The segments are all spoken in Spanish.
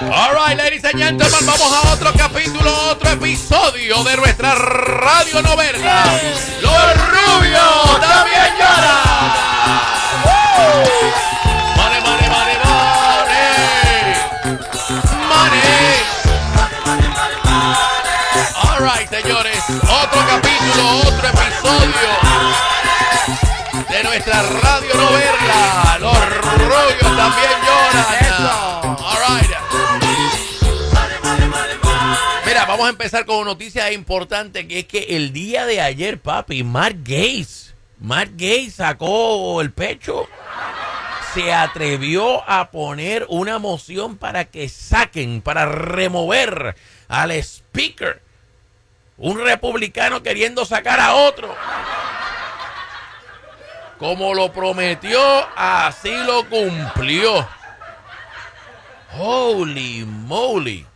All right, ladies and gentlemen, vamos a otro capítulo, otro episodio de nuestra radio novela. Los rubios también lloran. Money, money, money, money. Money. Señores, otro capítulo, otro episodio de nuestra radio novela. Los rubios también lloran. Vamos a empezar con una noticia importante que es que el día de ayer, papi, Mark Gates, Mark Gates sacó el pecho, se atrevió a poner una moción para que saquen, para remover al speaker, un republicano queriendo sacar a otro. Como lo prometió, así lo cumplió. Holy moly.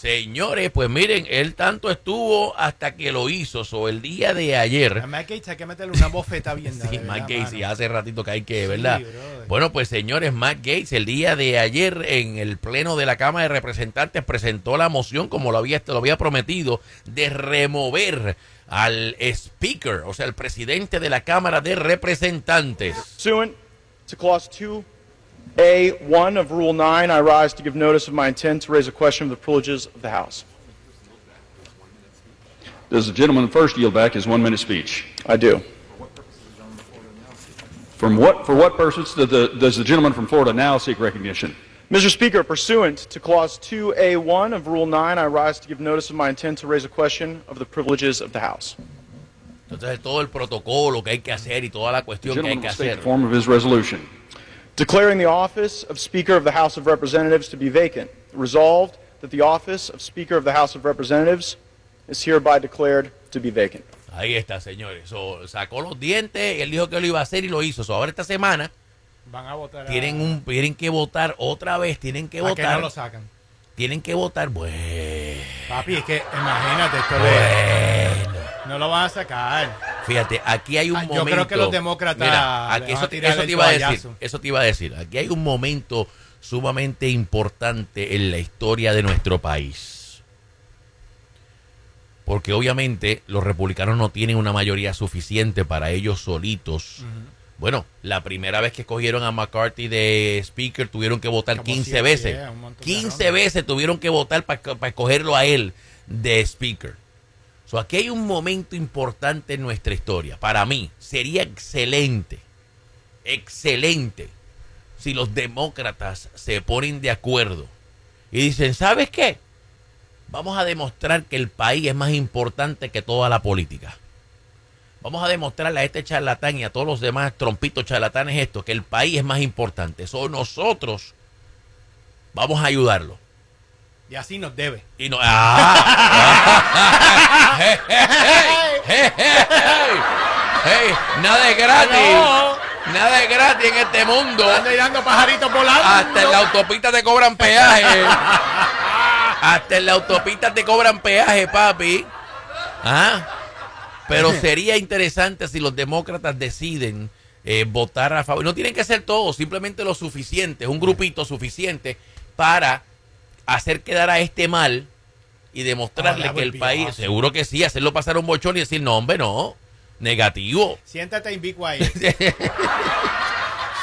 Señores, pues miren, él tanto estuvo hasta que lo hizo. So, el día de ayer. A Matt Gates hay que meterle una bofeta bien Sí, Matt ¿verdad, Gates, y hace ratito que hay que, ¿verdad? Bueno, pues señores, Matt Gates el día de ayer en el pleno de la Cámara de Representantes presentó la moción, como lo había, lo había prometido, de remover al speaker, o sea, el presidente de la Cámara de Representantes. To Clause 2A1 of Rule 9, I rise to give notice of my intent to raise a question of the privileges of the House. Does the gentleman first yield back his one-minute speech? I do. From what, for what purpose does the, does the gentleman from Florida now seek recognition? Mr. Speaker, pursuant to Clause 2A1 of Rule 9, I rise to give notice of my intent to raise a question of the privileges of the House. Entonces, todo el protocolo que hay que hacer y toda la The cuestión que hay gentleman que state hacer. the form of his resolution. Declaring the office of Speaker of the House of Representatives to be vacant. Resolved that the office of Speaker of the House of Representatives is hereby declared to be vacant. Ahí está, señores. So, sacó los dientes, él dijo que lo iba a hacer y lo hizo. So, ahora esta semana Van a votar. a- tienen, un, tienen que votar otra vez, tienen que ¿A qué votar. no lo sacan? Tienen que votar, bueno. Papi, es que imagínate esto de. Bueno. No lo van a sacar. Fíjate, aquí hay un Ah, yo momento. creo que los demócratas Mira, aquí eso, te iba a decir. Eso te iba a decir. Aquí hay un momento sumamente importante en la historia de nuestro país. Porque obviamente los republicanos no tienen una mayoría suficiente para ellos solitos. Bueno, la primera vez que escogieron a McCarthy de Speaker tuvieron que votar Como 15 siete, veces. yeah, un montón de 15 rondas. veces tuvieron que votar para escogerlo a él de Speaker. So, aquí hay un momento importante en nuestra historia. Para mí, sería excelente, excelente, si los demócratas se ponen de acuerdo y dicen, ¿sabes qué? Vamos a demostrar que el país es más importante que toda la política. Vamos a demostrarle a este charlatán y a todos los demás trompitos charlatanes esto, que el país es más importante. Eso nosotros vamos a ayudarlo. Y así nos debe. Y no. ¡Ah! ¡Hey, hey, hey, hey, hey! ¡Hey! Nada es gratis. Nada es gratis en este mundo. Dando pajaritos volando. Hasta en la autopista te cobran peaje. Hasta en la autopista te cobran peaje, papi. ¿Ah? Pero sería interesante si los demócratas deciden eh, votar a favor. No tienen que ser todos, simplemente lo suficiente, un grupito suficiente para hacer quedar a este mal y demostrarle que el país, seguro que sí, hacerlo pasar un bochón y decir, no, hombre, no, negativo. Siéntate y be quiet.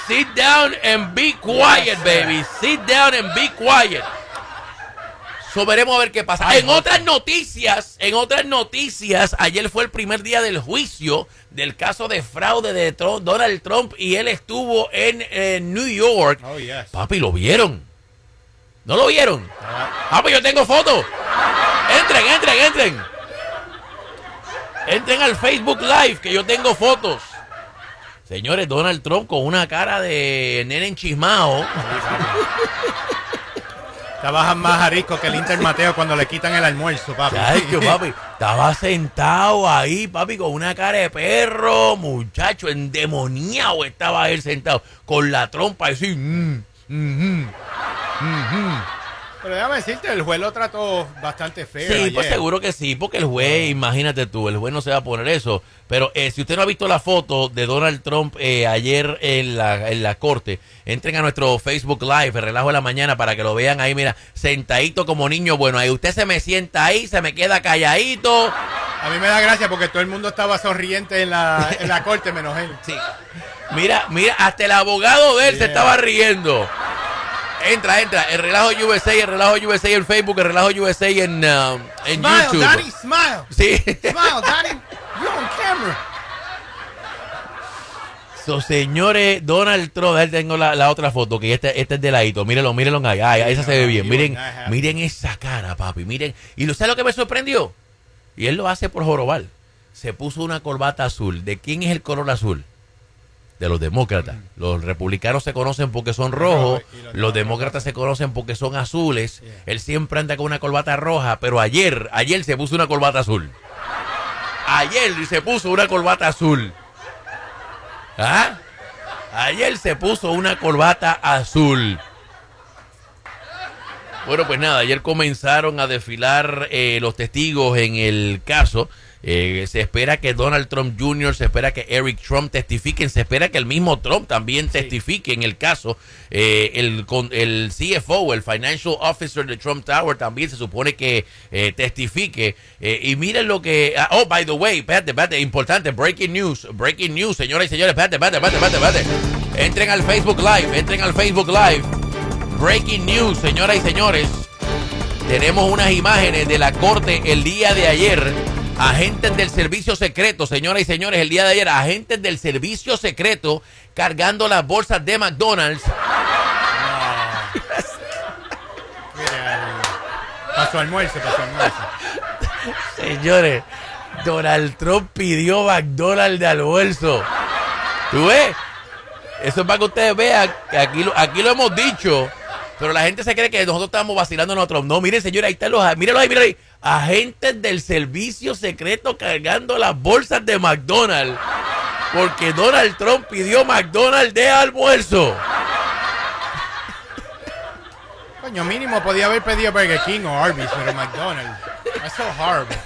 Sit down and be quiet, baby. Sit down and be quiet. So, veremos a ver qué pasa. Ay, en otras noticias, en otras noticias, ayer fue el primer día del juicio del caso de fraude de Trump- Donald Trump y él estuvo en eh, New York. Oh, yes. Papi, ¿lo vieron? ¿No lo vieron? Ah, pues yo tengo fotos. Entren, entren, entren. Entren al Facebook Live, que yo tengo fotos. Señores, Donald Trump con una cara de nene enchismado. Trabajan más arisco que el Inter Mateo cuando le quitan el almuerzo, papi. Chacho, papi, estaba sentado ahí, papi, con una cara de perro, muchacho, endemoniado estaba él sentado, con la trompa así. mm, mhm, mhm. Pero déjame decirte, el juez lo trató bastante feo. Sí, ayer. pues seguro que sí, porque el juez, imagínate tú, el juez no se va a poner eso. Pero eh, si usted no ha visto la foto de Donald Trump eh, ayer en la, en la corte, entren a nuestro Facebook Live, el relajo de la mañana, para que lo vean ahí, mira, sentadito como niño bueno. Ahí usted se me sienta ahí, se me queda calladito. A mí me da gracia porque todo el mundo estaba sonriente en la, en la corte, menos él. Sí. Mira, mira, hasta el abogado de él se estaba riendo. Entra, entra. El relajo USA, el relajo USA en Facebook, el relajo USA en, um, en Smile, YouTube. Daddy, smile. Sí. Smile, Daddy. You're on camera. So, señores, Donald Trump, ahí tengo la, la otra foto, que este, este es de ladito, mírenlo, mírenlo ahí, ay, esa se ve bien, miren, miren esa cara, papi, miren, y ¿sabes lo que me sorprendió? Y él lo hace por jorobar, se puso una corbata azul, ¿de quién es el color azul? De los demócratas, los republicanos se conocen porque son rojos, los demócratas se conocen porque son azules, él siempre anda con una corbata roja, pero ayer, ayer se puso una corbata azul, ayer se puso una corbata azul. ¿Ah? Ayer se puso una corbata azul. Bueno, pues nada, ayer comenzaron a desfilar eh, los testigos en el caso. Eh, se espera que Donald Trump Jr., se espera que Eric Trump testifiquen, se espera que el mismo Trump también testifique en el caso. Eh, el, con, el CFO, el Financial Officer de Trump Tower, también se supone que eh, testifique. Eh, y miren lo que... ah, oh, by the way, espérate, espérate, importante, breaking news, breaking news, señoras y señores, espérate, espérate, espérate, espérate, espérate. Entren al Facebook Live, entren al Facebook Live. Breaking news, señoras y señores. Tenemos unas imágenes de la corte el día de ayer. Agentes del servicio secreto, señoras y señores, el día de ayer, agentes del servicio secreto cargando las bolsas de McDonald's. Mira, para su almuerzo, para su almuerzo. Señores, Donald Trump pidió McDonald's de almuerzo. ¿Tú ves? Eso es para que ustedes vean que aquí lo, aquí lo hemos dicho. Pero la gente se cree que nosotros estamos vacilando a nosotros. No, miren, señores, ahí están los. Mírenlo ahí, mírenlo ahí. Agentes del servicio secreto cargando las bolsas de McDonald's. Porque Donald Trump pidió McDonald's de almuerzo. Coño, mínimo podía haber pedido Burger King o Arby's, pero McDonald's. That's so horrible.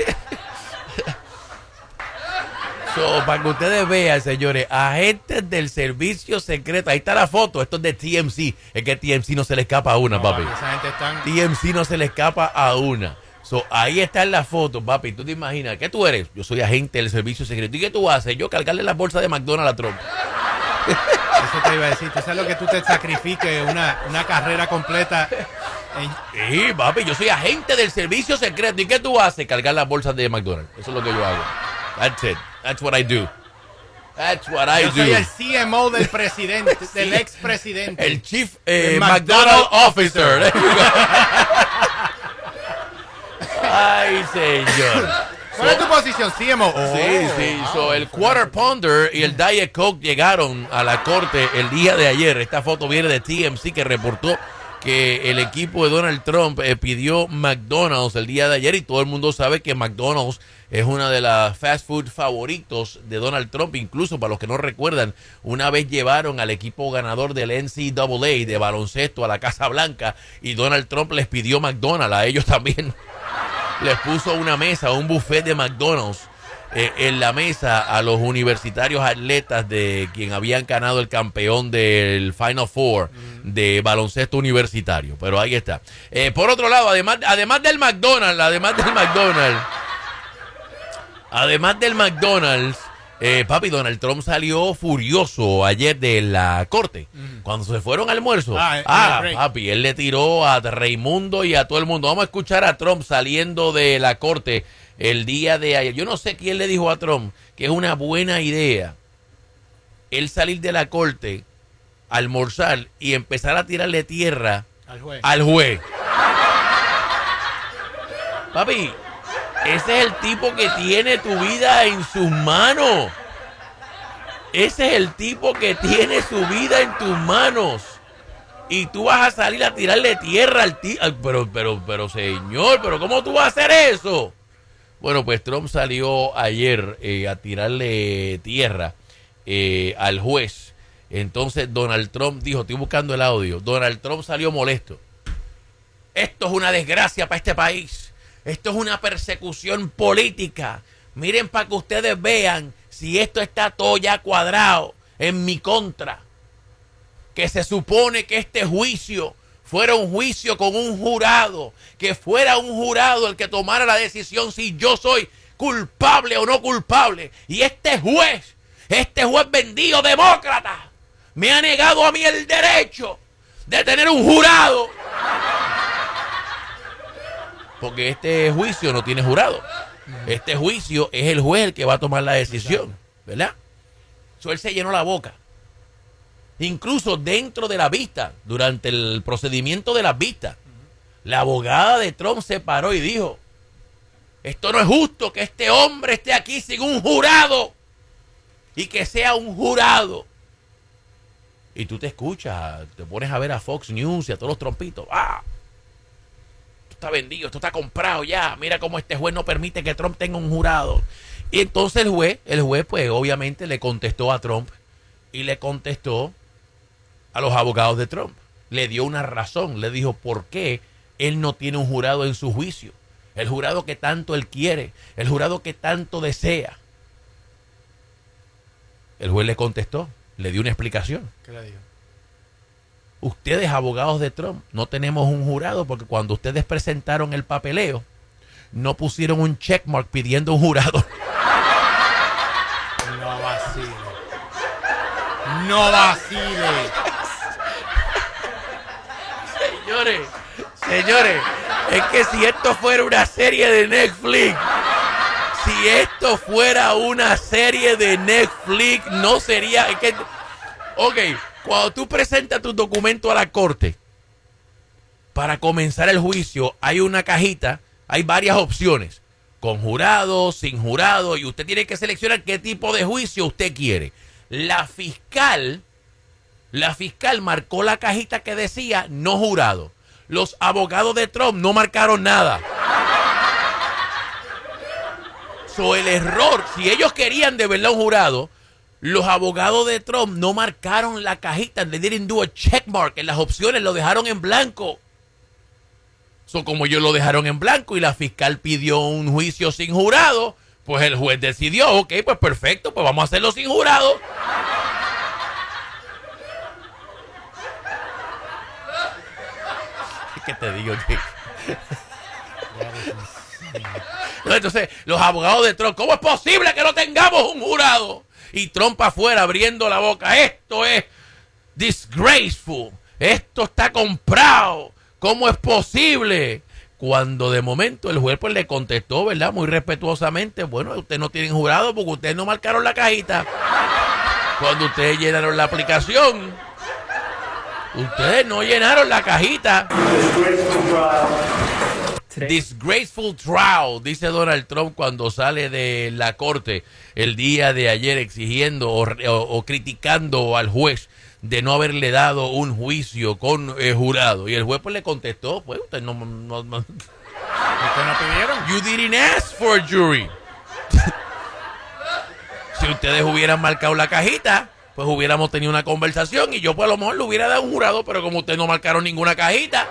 So, para que ustedes vean, señores, agentes del servicio secreto. Ahí está la foto. Esto es de TMC. Es que TMC no se le escapa a una, No, papi. Esa gente está... TMC no se le escapa a una. So, ahí está en la foto, papi. Tú te imaginas, ¿qué tú eres? Yo soy agente del servicio secreto. ¿Y qué tú haces? Yo cargarle la bolsa de McDonald's a Trump. Eso te iba a decir. ¿Tú sabes lo que tú te sacrifiques una, una carrera completa? en- Sí, papi, yo soy agente del servicio secreto. ¿Y qué tú haces? Cargar las bolsas de McDonald's. Eso es lo que yo hago. That's it. That's what I do. That's what I yo do. soy el CMO del presidente, del expresidente. El Chief eh, El McDonald McDonald Officer. Ay, señor. ¿Cuál es tu posición? CMO. Sí, Oh, sí. wow. So, el Quarter Pounder y el Diet Coke llegaron a la corte el día de ayer. Esta foto viene de TMC que reportó que el equipo de Donald Trump eh, pidió McDonald's el día de ayer y todo el mundo sabe que McDonald's es una de las fast food favoritos de Donald Trump. Incluso para los que no recuerdan, una vez llevaron al equipo ganador del NCAA de baloncesto a la Casa Blanca y Donald Trump les pidió McDonald's a ellos también les puso una mesa, un buffet de McDonald's eh, en la mesa a los universitarios atletas de quien habían ganado el campeón del Final Four de baloncesto universitario. Pero ahí está. Eh, por otro lado, además, además del McDonald's, además del McDonald's, además del McDonald's, eh, papi, Donald Trump salió furioso ayer de la corte. Cuando se fueron al almuerzo. Ah, el Ah, break. papi, él le tiró a Raimundo y a todo el mundo. Vamos a escuchar a Trump saliendo de la corte el día de ayer. Yo no sé quién le dijo a Trump que es una buena idea él salir de la corte, almorzar y empezar a tirarle tierra Al juez. al juez. Papi, ese es el tipo que tiene tu vida en sus manos. Ese es el tipo que tiene su vida en tus manos. Y tú vas a salir a tirarle tierra al tío. Pero, pero, pero, señor, pero ¿cómo tú vas a hacer eso? Bueno, pues Trump salió ayer eh, a tirarle tierra eh, al juez. Entonces Donald Trump dijo, estoy buscando el audio. Donald Trump salió molesto. Esto es una desgracia para este país. Esto es una persecución política. Miren para que ustedes vean si esto está todo ya cuadrado en mi contra. Que se supone que este juicio fuera un juicio con un jurado, que fuera un jurado el que tomara la decisión si yo soy culpable o no culpable. Y este juez, este juez vendido demócrata, me ha negado a mí el derecho de tener un jurado. Porque este juicio no tiene jurado. Este juicio es el juez el que va a tomar la decisión, ¿verdad? So, él se llenó la boca. Incluso dentro de la vista, durante el procedimiento de las vistas, la abogada de Trump se paró y dijo, esto no es justo que este hombre esté aquí sin un jurado y que sea un jurado. Y tú te escuchas, te pones a ver a Fox News y a todos los trompitos. ¡Ah! Está vendido, esto está comprado ya. Mira cómo este juez no permite que Trump tenga un jurado. Y entonces el juez, el juez pues obviamente le contestó a Trump y le contestó a los abogados de Trump. Le dio una razón, le dijo por qué él no tiene un jurado en su juicio. El jurado que tanto él quiere, el jurado que tanto desea. El juez le contestó, le dio una explicación. ¿Qué le dijo? Ustedes, abogados de Trump, no tenemos un jurado porque cuando ustedes presentaron el papeleo, no pusieron un checkmark pidiendo un jurado. No vacile. No vacile. Señores, señores, es que si esto fuera una serie de Netflix, si esto fuera una serie de Netflix, no sería. Es que, ok, cuando tú presentas tu documento a la corte para comenzar el juicio, hay una cajita, hay varias opciones. Con jurado, sin jurado, y usted tiene que seleccionar qué tipo de juicio usted quiere. La fiscal la fiscal marcó la cajita que decía no jurado. Los abogados de Trump no marcaron nada. So, el error, si ellos querían de verdad un jurado, los abogados de Trump no marcaron la cajita, le didn't do a checkmark en las opciones, lo dejaron en blanco. So, como ellos lo dejaron en blanco y la fiscal pidió un juicio sin jurado, pues el juez decidió, ok, pues perfecto, pues vamos a hacerlo sin jurado. ¿Qué te digo, Entonces, los abogados de Trump, ¿cómo es posible que no tengamos un jurado? Y Trump afuera abriendo la boca, esto es disgraceful, esto está comprado, ¿cómo es posible? Cuando de momento el juez pues le contestó, ¿verdad? Muy respetuosamente, bueno, ustedes no tienen jurado porque ustedes no marcaron la cajita. Cuando ustedes llenaron la aplicación, ustedes no llenaron la cajita. Disgraceful trial, dice Donald Trump cuando sale de la corte el día de ayer exigiendo o, o- o criticando al juez de no haberle dado un juicio con eh, jurado. Y el juez pues le contestó, pues usted no... no- no- ¿Ustedes no pidieron? You didn't ask for a jury. si ustedes hubieran marcado la cajita, pues hubiéramos tenido una conversación y yo pues a lo mejor le hubiera dado un jurado, pero como ustedes no marcaron ninguna cajita.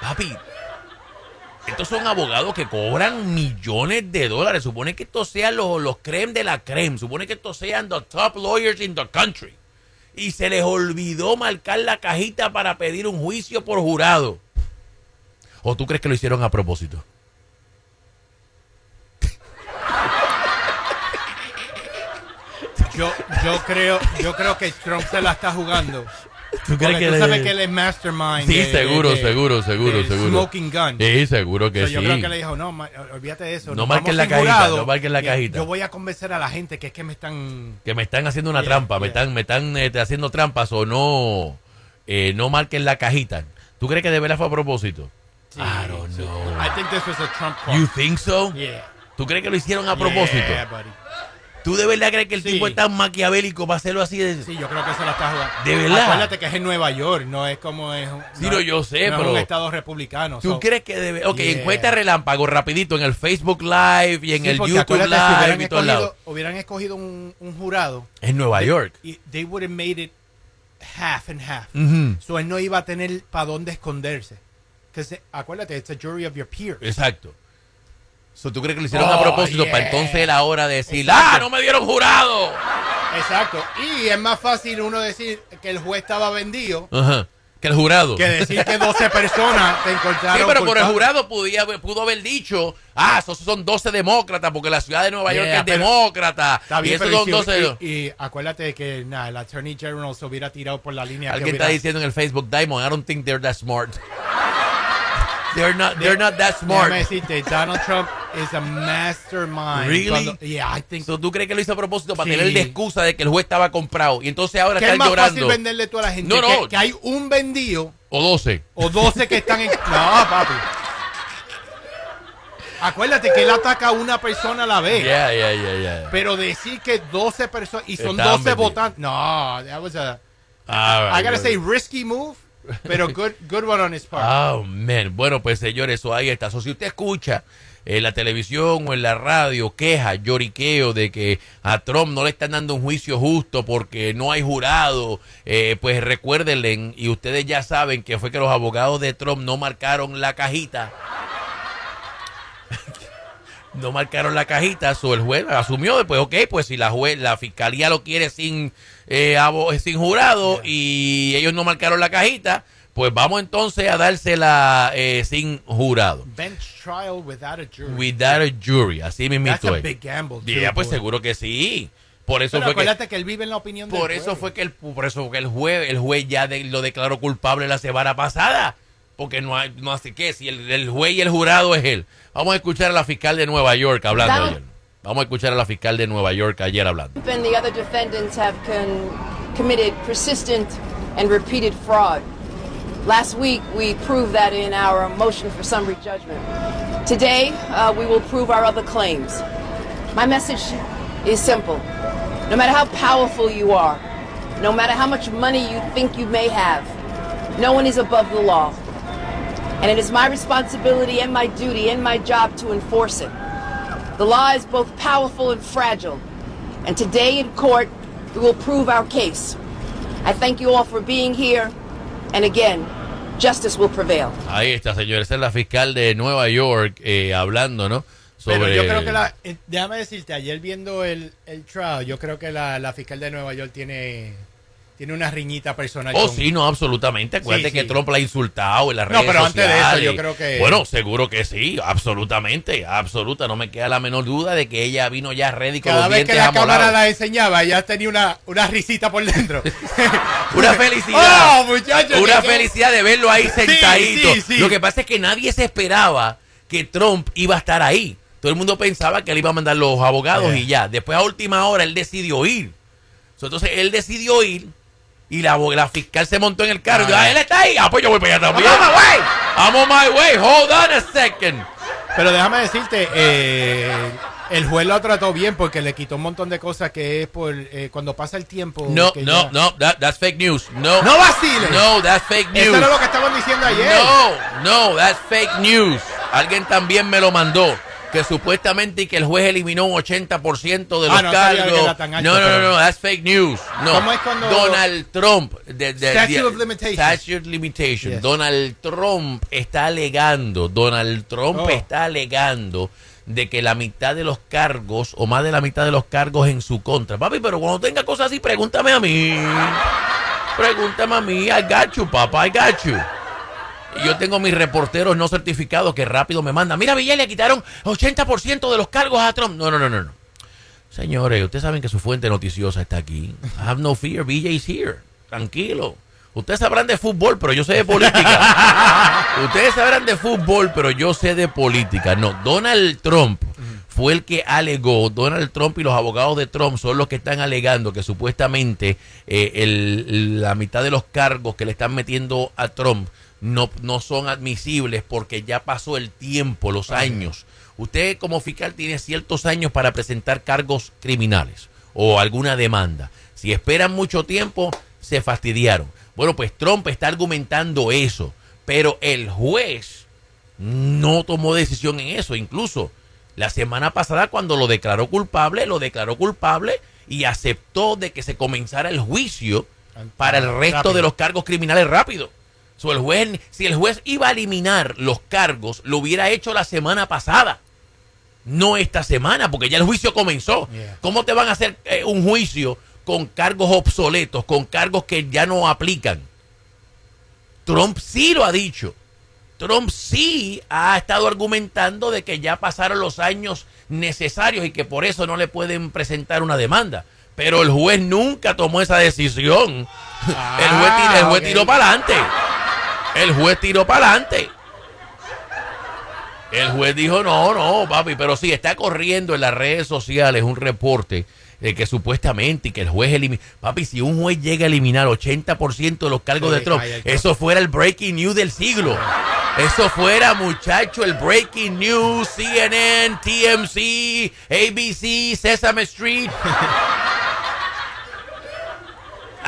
Papi, estos son abogados que cobran millones de dólares. Supone que estos sean los, los creme de la creme. Supone que estos sean the top lawyers in the country. Y se les olvidó marcar la cajita para pedir un juicio por jurado. ¿O tú crees que lo hicieron a propósito? Yo, yo creo, yo creo que Trump se la está jugando. ¿Tú Porque tú le- sabes que él es mastermind. Sí, de- seguro, de- seguro, seguro, seguro. Smoking gun. Sí, seguro que So, sí. yo creo que le dijo, no, olvídate de eso. No marquen la cajita, no marquen la cajita. Yo voy a convencer a la gente que es que me están... Que me están haciendo una Yeah, trampa, me están, me están este, haciendo trampas o no, eh, no marquen la cajita. ¿Tú crees que de verdad fue a propósito? Sí, I don't know. I think this was a Trump call. You think so? Yeah. ¿Tú crees que lo hicieron a propósito? Yeah, buddy. ¿Tú de verdad crees que el Sí. tipo es tan maquiavélico para hacerlo así de... Sí, yo creo que se la está jugando. ¿De verdad? Acuérdate que es en Nueva York, no es como es Sí, no, yo sé, no es pero- un estado republicano. ¿Tú so- crees que debe... Ok, Yeah. encuesta relámpago rapidito en el Facebook Live y en Sí, el YouTube acuérdate, si hubieran Live y escogido, hubieran escogido un, un jurado, En Nueva York. y they would have made it half and half. Ujú. So él no iba a tener para dónde esconderse. Because acuérdate, it's a jury of your peers. Exacto. So, ¿Tú crees que lo hicieron Oh, a propósito yeah. para entonces la hora de decir, Exacto. ¡ah, no me dieron jurado! Exacto. Y es más fácil uno decir que el juez estaba vendido Ajá. Que el jurado. que decir que 12 personas te Sí, encontraron pero por el jurado podía, pudo haber dicho, ah, esos son 12 demócratas, porque la ciudad de Nueva York Yeah, es pero- demócrata. Está bien, y esos son y, 12. y- y acuérdate que nah, el Attorney General se hubiera tirado por la línea. que Alguien hubiera- está diciendo en el Facebook, Diamond, I don't think they're that smart. they're not, they're not that smart. Déjame decirte, Donald Trump is a mastermind. Really? Cuando- yeah, I think So, ¿Tú crees que lo hizo a propósito para Sí. tener de excusa de que el juez estaba comprado? Y entonces ahora que es están más llorando. fácil venderle tú a la gente No, no. Que, que hay un vendido O 12. o 12 que están en... No, papi. Acuérdate que él ataca a una persona a la vez. Yeah, yeah, yeah, yeah. Pero decir que 12 personas y son Estaban 12 vendidos. votantes. No, that was a Ah, I gotta right. say risky move, pero good good one on his part. Oh, man. Bueno, pues señores, eso ahí está. So, si usted escucha en la televisión o en la radio queja, lloriqueo de que a Trump no le están dando un juicio justo porque no hay jurado, eh, pues recuérdenle, y ustedes ya saben que fue que los abogados de Trump no marcaron la cajita. No marcaron la cajita, so el juez asumió después, ok, pues si la juez, la fiscalía lo quiere sin, eh, sin jurado y ellos no marcaron la cajita, pues vamos entonces a dársela eh, sin jurado. Bench trial without a jury. Without a jury, así That's mismito a big gamble. too, Ya, pues boy. seguro que sí. Por eso Pero fue que acuérdate que, él vive en la opinión del por eso fue que el por eso fue que el juez el juez ya de- lo declaró culpable la semana pasada porque no hay no así que si el, el juez y el jurado es él vamos a escuchar a la fiscal de Nueva York hablando Donald- ayer vamos a escuchar a la fiscal de Nueva York ayer hablando and the other defendants have con- committed persistent and repeated fraud. Last week, we proved that in our motion for summary judgment. Today, uh, we will prove our other claims. My message is simple. No matter how powerful you are, no matter how much money you think you may have, no one is above the law. And it is my responsibility and my duty and my job to enforce it. The law is both powerful and fragile. And today in court, we will prove our case. I thank you all for being here. And again, justice will prevail. ahí está señor esa es la fiscal de Nueva York eh, hablando no sobre Pero yo creo que la. eh, déjame decirte, ayer viendo el, el trial, yo creo que la, la fiscal de Nueva York tiene, tiene una riñita personal. Oh, con- sí, no, absolutamente. Acuérdate Sí, que. Trump la ha insultado en las No, redes pero antes de eso, yo creo que- Bueno, seguro que sí, absolutamente, absoluta. No me queda la menor duda de que ella vino ya ready con Cada los vez que la amolados. cámara la enseñaba, ella tenía una, una risita por dentro. Una felicidad. ¡Oh, muchachos! Una que- felicidad de verlo ahí sentadito. sí. Lo que pasa es que nadie se esperaba que Trump iba a estar ahí. Todo el mundo pensaba que él iba a mandar los abogados Yeah. y ya. Después a última hora él decidió ir. Entonces él decidió ir y la, la fiscal se montó en el carro y dijo, Ah. ah, él está ahí. Ah, pues yo voy para allá también. I'm on my way. I'm on my way. Hold on a second. Pero déjame decirte, eh, el juez lo trató bien porque le quitó un montón de cosas que es por eh, cuando pasa el tiempo. No, que no, ya- no, that- that's fake news. No, No vaciles. No, that's fake news. Eso era lo que estaban diciendo ayer. No, no, that's fake news. Alguien también me lo mandó. Que supuestamente y que el juez eliminó un 80% de los Ah, no que cargos. alto, no, no, no, no, that's fake news. No. ¿Cómo es cuando- Donald Trump. de- de- Statute de- of limitations. Statute of limitation. Yes. Donald Trump está alegando, Donald Trump Oh. está alegando de que la mitad de los cargos, o más de la mitad de los cargos en su contra. Papi, pero cuando tenga cosas así, pregúntame a mí. Pregúntame a mí. I got you, papá, I got you. Y yo tengo mis reporteros no certificados que rápido me mandan. Mira, Villa, le quitaron 80% de los cargos a Trump. No, no, no, no. no. Señores, ustedes saben que su fuente noticiosa está aquí. Have no fear, BJ is here. Tranquilo. Ustedes sabrán de fútbol, pero yo sé de política. ustedes sabrán de fútbol, pero yo sé de política. No, Donald Trump fue el que alegó, Donald Trump y los abogados de Trump son los que están alegando que supuestamente eh, el- la mitad de los cargos que le están metiendo a Trump no, no son admisibles porque ya pasó el tiempo, los años. Usted como fiscal tiene ciertos años para presentar cargos criminales o alguna demanda. Si esperan mucho tiempo, se fastidiaron. Bueno, pues Trump está argumentando eso, pero el juez no tomó decisión en eso. Incluso la semana pasada cuando lo declaró culpable, lo declaró culpable y aceptó de que se comenzara el juicio para el resto Rápido. de los cargos criminales rápido. So, el juez, si el juez iba a eliminar los cargos, lo hubiera hecho la semana pasada. No esta semana, porque ya el juicio comenzó. Yeah. ¿Cómo te van a hacer eh, un juicio con cargos obsoletos, con cargos que ya no aplican? Trump sí lo ha dicho. Trump sí ha estado argumentando de que ya pasaron los años necesarios y que por eso no le pueden presentar una demanda. Pero el juez nunca tomó esa decisión. el juez, el juez ok. tiró para adelante. El juez tiró para adelante. El juez dijo, no, no, papi, pero sí, está corriendo en las redes sociales un reporte de que supuestamente y que el juez elimina... Papi, si un juez llega a eliminar 80% de los cargos de Trump. eso fuera el breaking news del siglo. Eso fuera, muchacho, el breaking news, CNN, TMC, ABC, Sesame Street.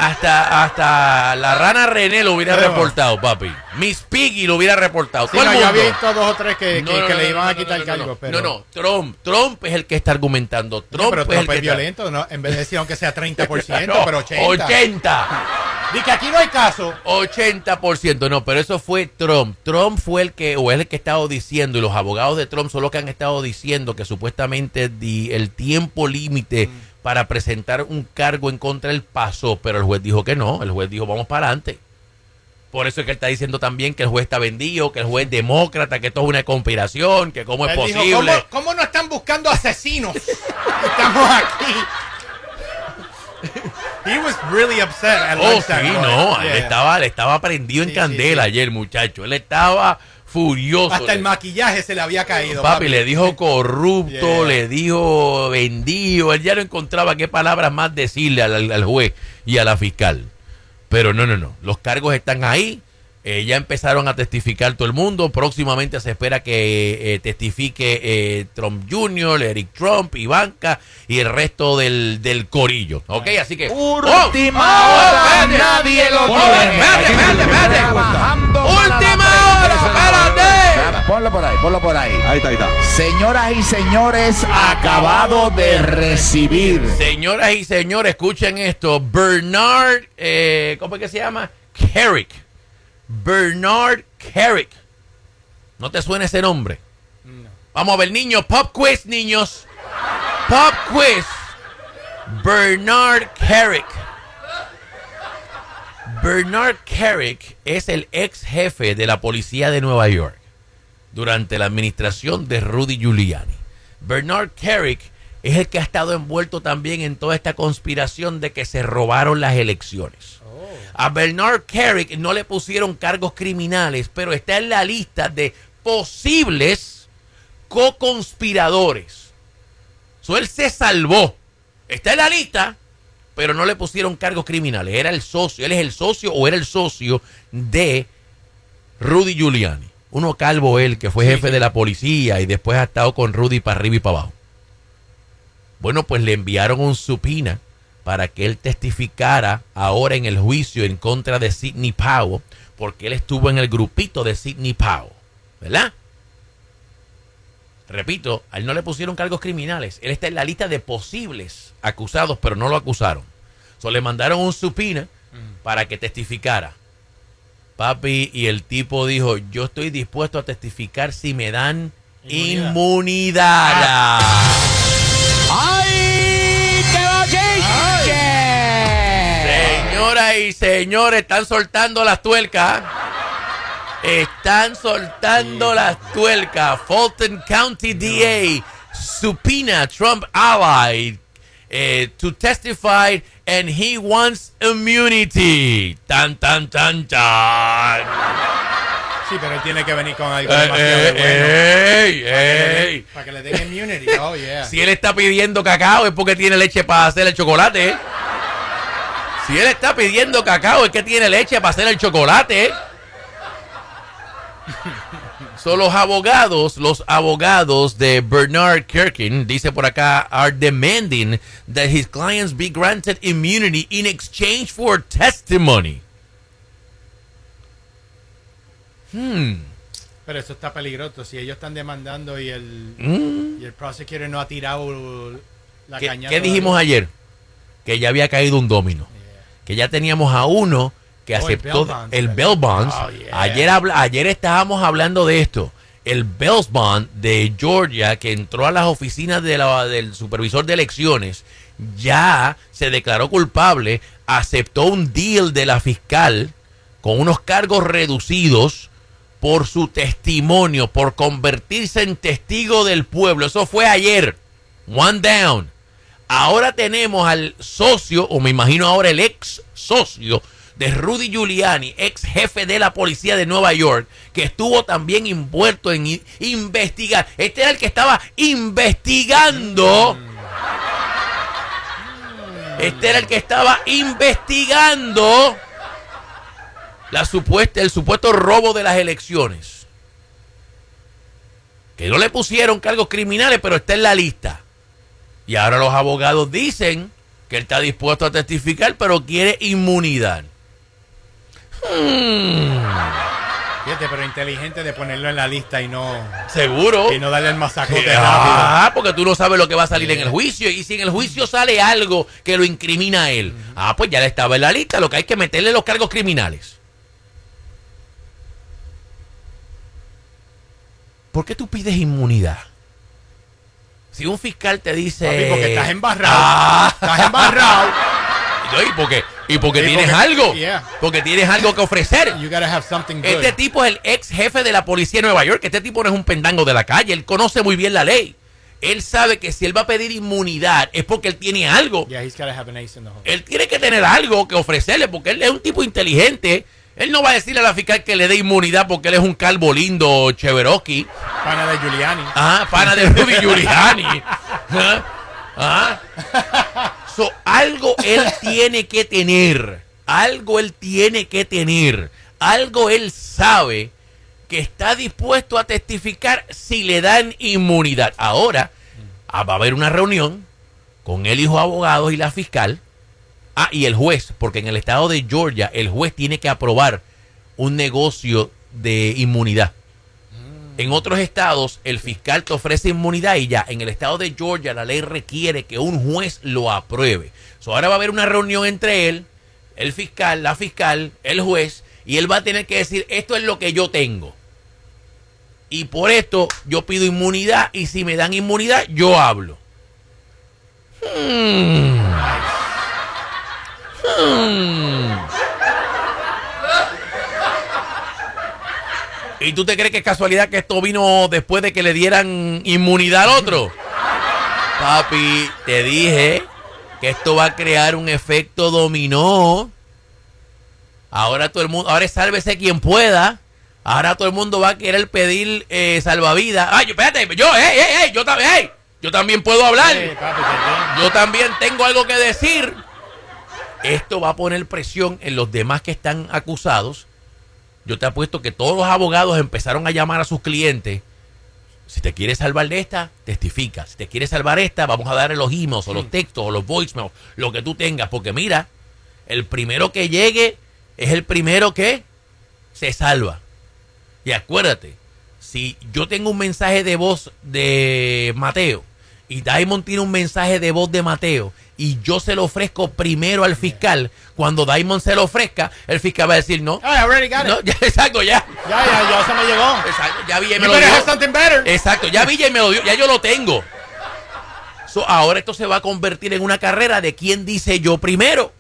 Hasta, hasta la rana René lo hubiera Pero- reportado, papi. Miss Piggy lo hubiera reportado. Sí, el no, yo había visto dos o tres que, que- No, le iban a quitar no, cargos. no, pero, no, no, Trump, Trump es el que está argumentando. Trump pero es Trump el que es está- violento, ¿no? En vez de decir aunque sea 30%, No, pero 80%. 80. Dice que aquí no hay caso. 80%, no, pero eso fue Trump. Trump fue el que, o es el que ha estado diciendo, y los abogados de Trump son los que han estado diciendo que supuestamente di- el tiempo límite Mm. Para presentar un cargo en contra él pasó, pero el juez dijo que no, el juez dijo vamos para adelante. Por eso es que él está diciendo también que el juez está vendido, que el juez es demócrata, que esto es una conspiración, que cómo es Él dijo, posible. ¿cómo, cómo no están buscando asesinos? Estamos aquí. He was really upset at Oh, sí, no, él Yeah. estaba, él estaba prendido en candela sí, sí. ayer, muchacho. Él estaba furioso. Hasta el maquillaje se le había caído. Papi, le dijo corrupto, Yeah. le dijo vendido. Él ya no encontraba qué palabras más decirle al, al- juez y a la fiscal. Pero no, no, no. Los cargos están ahí. Eh, ya empezaron a testificar todo el mundo. Próximamente se espera que eh, testifique eh, Trump Jr., Eric Trump, Ivanka y el resto del, del corillo. ¿Ok? Así que. Última ¡Oh! hora, espérate! nadie lo Ponlo por ahí, ponlo por ahí. Ahí está, ahí está. Señoras y señores, acabado de recibir. Señoras y señores, escuchen esto. Bernard, eh, ¿cómo es que se llama? Carrick. Bernard Carrick. ¿No te suena ese nombre? Vamos a ver, niños. Pop quiz, niños. Pop quiz. Bernard Carrick. Bernard Carrick es el ex jefe de la policía de Nueva York durante la administración de Rudy Giuliani. Bernard Carrick es el que ha estado envuelto también en toda esta conspiración de que se robaron las elecciones. A Bernard Carrick no le pusieron cargos criminales, pero está en la lista de posibles co-conspiradores. So, él se salvó. Está en la lista, pero no le pusieron cargos criminales. Era el socio, él es el socio o era el socio de Rudy Giuliani. Uno calvo él, que fue jefe de la policía y después ha estado con Rudy para arriba y para abajo. Bueno, pues le enviaron un supina para que él testificara ahora en el juicio en contra de Sidney Powell, porque él estuvo en el grupito de Sidney Powell, ¿verdad? Repito, a él no le pusieron cargos criminales. Él está en la lista de posibles acusados, pero no lo acusaron. So, le mandaron un supina para que testificara. Papi, y el tipo dijo, yo estoy dispuesto a testificar si me dan inmunidad. ¡Ay! ¡Qué bochiche! Señoras y señores, están soltando las tuercas. Están soltando las tuercas. Fulton County DA subpoena Trump ally eh, to testify and he wants immunity. Tan, tan, tan, tan. Sí, pero él tiene que venir con algo Eh, demasiado eh, bueno. ey, ey. Para que le den immunity. Oh, yeah. Si él está pidiendo cacao es porque tiene leche para hacer el chocolate. Si él está pidiendo cacao es que tiene leche para hacer el chocolate. Son los abogados, los abogados de Bernard Kirkin, dice por acá, are demanding that his clients be granted immunity in exchange for testimony. Hmm. Pero eso está peligroso. Si ellos están demandando y el, Mm. y el prosecutor no ha tirado la ¿Qué, caña. qué dijimos ayer? Que ya había caído un domino. Que ya teníamos a uno que Oh, aceptó el bail bonds. Oh, yeah. Ayer estábamos hablando de esto. El bail bond de Georgia que entró a las oficinas de la- del supervisor de elecciones ya se declaró culpable, aceptó un deal de la fiscal con unos cargos reducidos por su testimonio, por convertirse en testigo del pueblo. Eso fue ayer. One down. Ahora tenemos al socio, o me imagino ahora el ex socio de Rudy Giuliani, ex jefe de la policía de Nueva York, que estuvo también envuelto en investigar. Este era el que estaba investigando. Este era el que estaba investigando la supuesta, el supuesto robo de las elecciones. Que no le pusieron cargos criminales, pero está en la lista. Y ahora los abogados dicen que él está dispuesto a testificar, pero quiere inmunidad. Hmm, Fíjate, pero inteligente de ponerlo en la lista y no, Seguro. y no darle el masacote rápido. Ah, porque tú no sabes lo que va a salir en el juicio. Y si en el juicio sale algo que lo incrimina a él, ah, pues ya le estaba en la lista. Lo que hay que meterle los cargos criminales. ¿Por qué tú pides inmunidad? Si un fiscal te dice. Papi, porque estás embarrado. Ah. Estás embarrado. ¿Y porque, y porque tienes porque- algo. yeah. Porque tienes algo que ofrecer. You gotta have something good. Este tipo es el ex jefe de la policía de Nueva York. Este tipo no es un pendango de la calle. Él conoce muy bien la ley. Él sabe que si él va a pedir inmunidad es porque él tiene algo. Yeah, he's gotta have an ace in the hole. Él tiene que tener algo que ofrecerle porque él es un tipo inteligente. Él no va a decirle a la fiscal que le dé inmunidad porque él es un calvo lindo, Cheveroski. Pana de Giuliani. Ah, pana de Rudy Giuliani. Ah, ah. So, algo él tiene que tener. Algo él tiene que tener. Algo él sabe que está dispuesto a testificar si le dan inmunidad. Ahora ah, va a haber una reunión con él y sus abogados y la fiscal. Ah, y el juez, porque en el estado de Georgia el juez tiene que aprobar un negocio de inmunidad. En otros estados, el fiscal te ofrece inmunidad y ya. En el estado de Georgia, la ley requiere que un juez lo apruebe. So, ahora va a haber una reunión entre él, el fiscal, la fiscal, el juez, y él va a tener que decir: Esto es lo que yo tengo. Y por esto yo pido inmunidad, y si me dan inmunidad, yo hablo. Hmm. Hmm. ¿Y tú te crees que es casualidad que esto vino después de que le dieran inmunidad al otro? Papi, te dije que esto va a crear un efecto dominó. Ahora todo el mundo, ahora es sálvese quien pueda. Ahora todo el mundo va a querer pedir eh, salvavidas. Ay, yo, espérate, yo, hey, hey, hey, yo, también, hey, yo también puedo hablar. Papi. Yo también tengo algo que decir. Esto va a poner presión en los demás que están acusados. Yo te apuesto que todos los abogados empezaron a llamar a sus clientes. Si te quieres salvar de esta, testifica. Si te quieres salvar esta, vamos a darle los emails o los textos o los voicemails, lo que tú tengas. Porque mira, el primero que llegue es el primero que se salva. Y acuérdate, si yo tengo un mensaje de voz de Mateo y Diamond tiene un mensaje de voz de Mateo y yo se lo ofrezco primero al fiscal, cuando Diamond se lo ofrezca, el fiscal va a decir no. I already got it. No, ya, exacto, ya. Ya, ya, ya se me llegó. Exacto, ya vi, ya me lo dio. something better. Exacto, ya vi y me lo dio, ya yo lo tengo. So, ahora esto se va a convertir en una carrera de quién dice yo primero.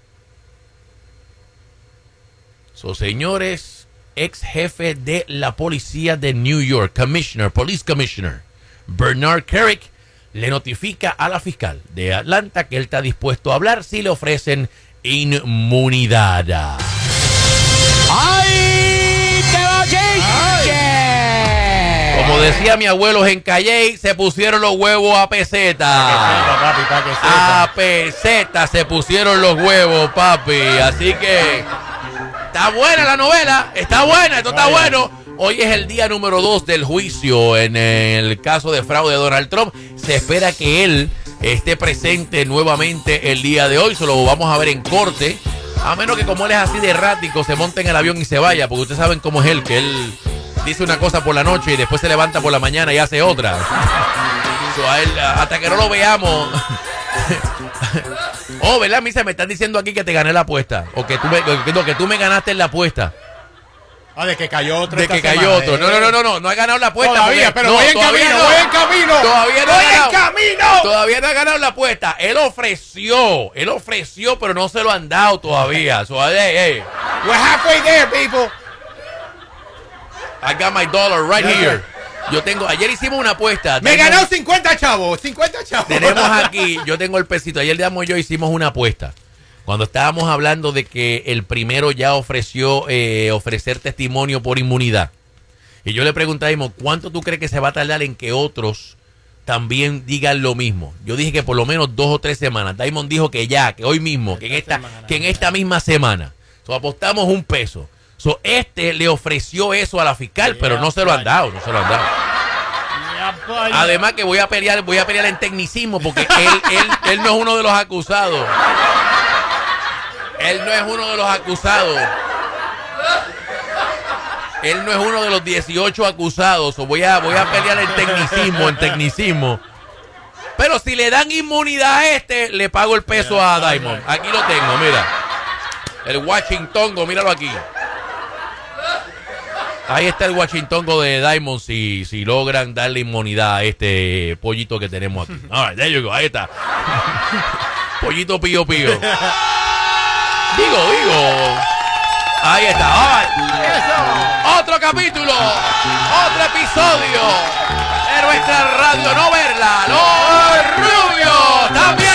So, señores, ex jefe de la policía de New York, Commissioner, Police Commissioner, Bernard Kerrick, le notifica a la fiscal de Atlanta que él está dispuesto a hablar si le ofrecen inmunidad. ¡Ay! ¡Te va Como decía mi abuelo en Calle, se pusieron los huevos a peseta. Sepa, papi, para que sepa. A peseta se pusieron los huevos, papi. Así que está buena la novela, está buena, esto está bueno. Hoy es el día número dos del juicio en el caso de fraude de Donald Trump. Se espera que él esté presente nuevamente el día de hoy. Se lo vamos a ver en corte. A menos que como él es así de errático, se monte en el avión y se vaya. Porque ustedes saben cómo es él, que él dice una cosa por la noche y después se levanta por la mañana y hace otra. Hasta que no lo veamos Oh, ¿verdad, Misa? Me están diciendo aquí que te gané la apuesta. O que tú me, que tú me ganaste en la apuesta. Ah, de que cayó otro. De que cayó otro. eh. No, no, no, no, no. No he ganado la apuesta. Todavía, pero no, voy en camino, no. voy en camino. Todavía no voy en camino. Todavía no ha ganado la apuesta. Él ofreció. Él ofreció, pero no se lo han dado todavía. So, hey, We're halfway there, people. I got my dollar right here. Yo tengo, ayer hicimos una apuesta. Me ganó 50 chavos, 50 chavos. Tenemos aquí, yo tengo el pesito. Ayer Damo y yo hicimos una apuesta. Cuando estábamos hablando de que el primero ya ofreció eh, ofrecer testimonio por inmunidad. Y yo le pregunté a Daimon, ¿cuánto tú crees que se va a tardar en que otros también digan lo mismo? Yo dije que por lo menos dos o tres semanas. Daimon dijo que ya, que hoy mismo, que en esta, que en esta misma semana. So, apostamos un peso. So, este le ofreció eso a la fiscal, pero no se lo han dado, no se lo. Además que voy a pelear, voy a pelear en tecnicismo porque él, él, él no es uno de los acusados. Él no es uno de los acusados. Él no es uno de los 18 acusados. O voy a, voy a pelear en tecnicismo, en tecnicismo. Pero si le dan inmunidad a este, le pago el peso a Diamond. Aquí lo tengo, mira. El Washingtongo, míralo aquí. Ahí está el Washingtongo de Diamond si, si logran darle inmunidad a este pollito que tenemos aquí. All right, there you go, ahí está. Pollito pío pío. Digo, digo. Ahí está. Otro capítulo. Otro episodio. De nuestra radio no verla. Los rubios también.